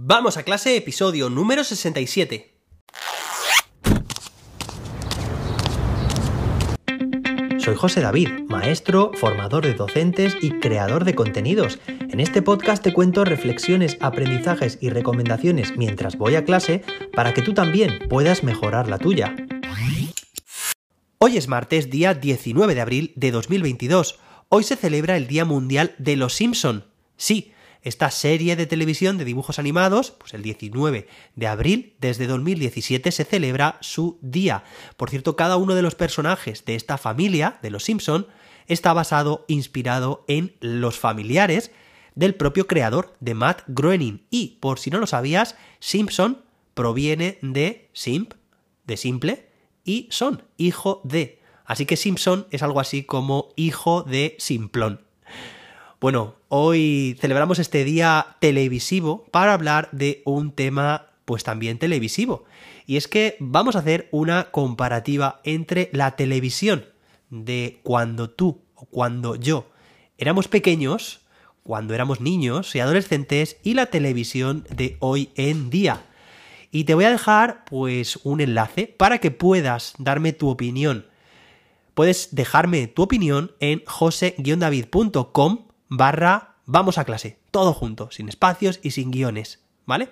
Vamos a clase, episodio número 67. Soy José David, maestro, formador de docentes y creador de contenidos. En este podcast te cuento reflexiones, aprendizajes y recomendaciones mientras voy a clase para que tú también puedas mejorar la tuya. Hoy es martes, día 19 de abril de 2022. Hoy se celebra el Día Mundial de los Simpson. Sí, esta serie de televisión de dibujos animados, pues el 19 de abril desde 2017 se celebra su día. Por cierto, cada uno de los personajes de esta familia, de los Simpson, está basado, inspirado en los familiares del propio creador, de Matt Groening. Y, por si no lo sabías, Simpson proviene de simp, de simple, y son, hijo de. Así que Simpson es algo así como hijo de simplón. Bueno, hoy celebramos este día televisivo para hablar de un tema pues también televisivo. Y es que vamos a hacer una comparativa entre la televisión de cuando tú o cuando yo éramos pequeños, cuando éramos niños y adolescentes, y la televisión de hoy en día. Y te voy a dejar pues un enlace para que puedas darme tu opinión. Puedes dejarme tu opinión en jose-david.com barra vamos a clase, todo junto, sin espacios y sin guiones, ¿vale?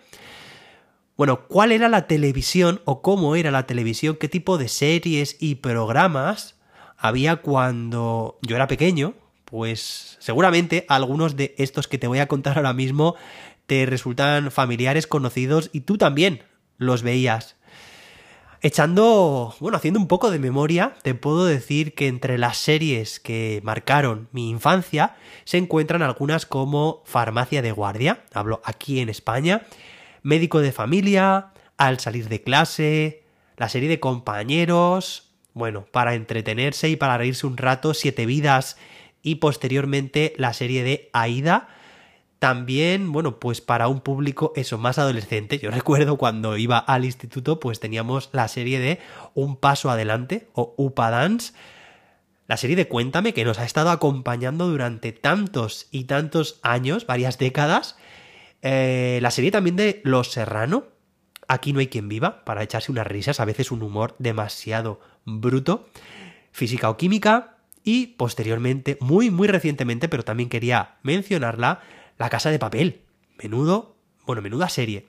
Bueno, ¿cuál era la televisión o cómo era la televisión? ¿Qué tipo de series y programas había cuando yo era pequeño? Pues seguramente algunos de estos que te voy a contar ahora mismo te resultan familiares, conocidos y tú también los veías. Echando, bueno, haciendo un poco de memoria, te puedo decir que entre las series que marcaron mi infancia se encuentran algunas como Farmacia de Guardia, hablo aquí en España, Médico de Familia, Al salir de clase, la serie de compañeros, bueno, para entretenerse y para reírse un rato, Siete Vidas y posteriormente la serie de Aida, también, bueno, pues para un público eso, más adolescente. Yo recuerdo cuando iba al instituto, pues teníamos la serie de Un Paso Adelante o Upa Dance. La serie de Cuéntame que nos ha estado acompañando durante tantos y tantos años, varias décadas. Eh, la serie también de Los Serrano. Aquí no hay quien viva, para echarse unas risas, a veces un humor demasiado bruto. Física o química. Y posteriormente, muy, muy recientemente, pero también quería mencionarla, la Casa de Papel. Menudo, bueno, menuda serie.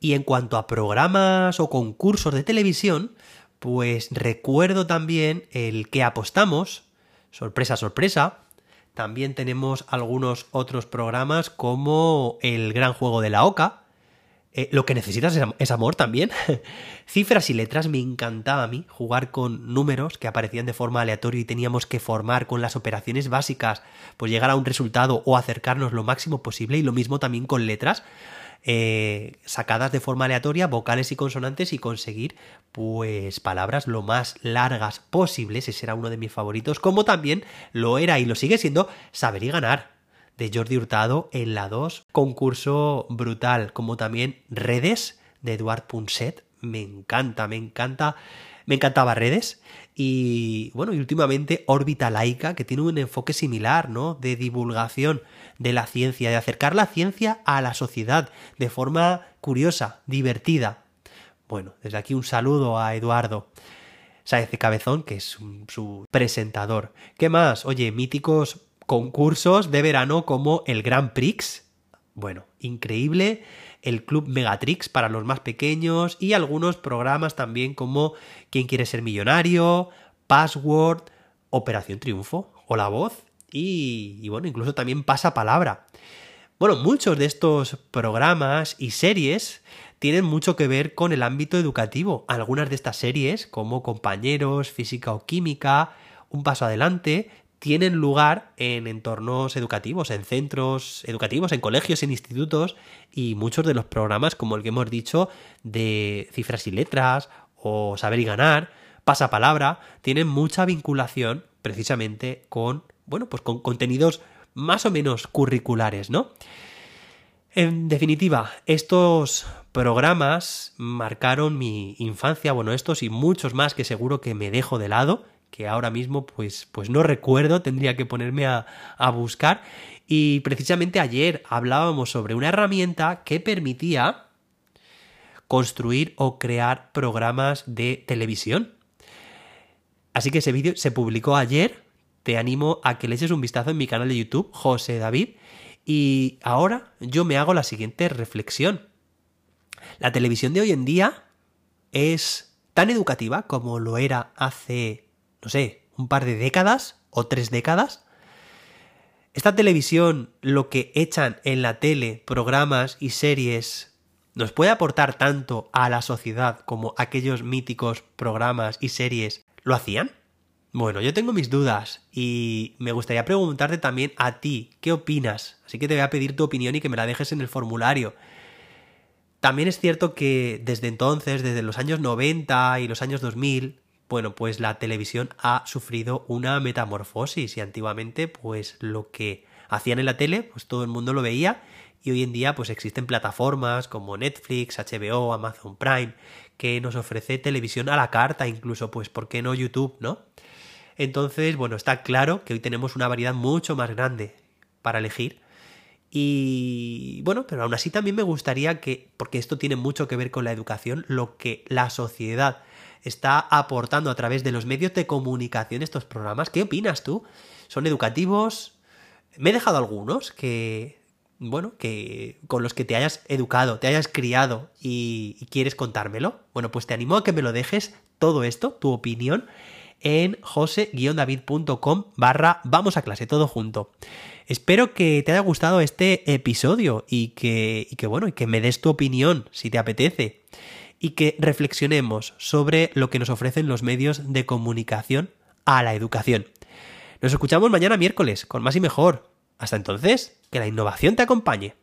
Y en cuanto a programas o concursos de televisión, pues recuerdo también el que apostamos, sorpresa, sorpresa. También tenemos algunos otros programas como el Gran Juego de la Oca, eh, lo que necesitas es, amor también. Cifras y letras, me encantaba a mí jugar con números que aparecían de forma aleatoria y teníamos que formar con las operaciones básicas, pues llegar a un resultado o acercarnos lo máximo posible y lo mismo también con letras. Eh, sacadas de forma aleatoria, vocales y consonantes y conseguir pues palabras lo más largas posibles, ese era uno de mis favoritos, como también lo era y lo sigue siendo saber y ganar de Jordi Hurtado en la 2. Concurso brutal, como también Redes de Eduard Punset. Me encanta, me encanta. Me encantaba Redes. Y bueno, y últimamente Órbita Laica, que tiene un enfoque similar, ¿no? De divulgación de la ciencia, de acercar la ciencia a la sociedad de forma curiosa, divertida. Bueno, desde aquí un saludo a Eduardo. Sáez de Cabezón, que es su presentador. ¿Qué más? Oye, míticos concursos de verano como el Grand Prix. Bueno, increíble. El Club Megatrix para los más pequeños y algunos programas también como ¿Quién quiere ser millonario? Password, Operación Triunfo o La Voz y, y bueno, incluso también Pasa Palabra. Bueno, muchos de estos programas y series tienen mucho que ver con el ámbito educativo. Algunas de estas series, como Compañeros, Física o Química, Un Paso Adelante, tienen lugar en entornos educativos, en centros educativos, en colegios, en institutos y muchos de los programas, como el que hemos dicho, de cifras y letras o saber y ganar, pasapalabra, tienen mucha vinculación precisamente con, bueno, pues con contenidos más o menos curriculares, ¿no? En definitiva, estos programas marcaron mi infancia, bueno, estos y muchos más que seguro que me dejo de lado, que ahora mismo pues, pues no recuerdo, tendría que ponerme a, a buscar. Y precisamente ayer hablábamos sobre una herramienta que permitía construir o crear programas de televisión. Así que ese vídeo se publicó ayer. Te animo a que le eches un vistazo en mi canal de YouTube, José David. Y ahora yo me hago la siguiente reflexión. La televisión de hoy en día es tan educativa como lo era hace, no sé, un par de décadas o tres décadas. Esta televisión, lo que echan en la tele, programas y series, nos puede aportar tanto a la sociedad como aquellos míticos programas y series lo hacían. Bueno, yo tengo mis dudas y me gustaría preguntarte también a ti, ¿qué opinas? Así que te voy a pedir tu opinión y que me la dejes en el formulario. También es cierto que desde entonces, desde los años 90 y los años 2000, bueno, pues la televisión ha sufrido una metamorfosis y antiguamente pues lo que hacían en la tele pues todo el mundo lo veía y hoy en día pues existen plataformas como Netflix, HBO, Amazon Prime que nos ofrece televisión a la carta incluso pues por qué no YouTube, ¿no? Entonces, bueno, está claro que hoy tenemos una variedad mucho más grande para elegir y bueno, pero aún así también me gustaría que, porque esto tiene mucho que ver con la educación, lo que la sociedad está aportando a través de los medios de comunicación estos programas. ¿Qué opinas tú? ¿Son educativos? Me he dejado algunos que, bueno, que con los que te hayas educado, te hayas criado y, quieres contármelo. Bueno, pues te animo a que me lo dejes todo esto, tu opinión, en jose-david.com barra vamos a clase, todo junto. Espero que te haya gustado este episodio y que, y que, bueno, y que me des tu opinión si te apetece y que reflexionemos sobre lo que nos ofrecen los medios de comunicación a la educación. Nos escuchamos mañana miércoles con más y mejor. Hasta entonces, que la innovación te acompañe.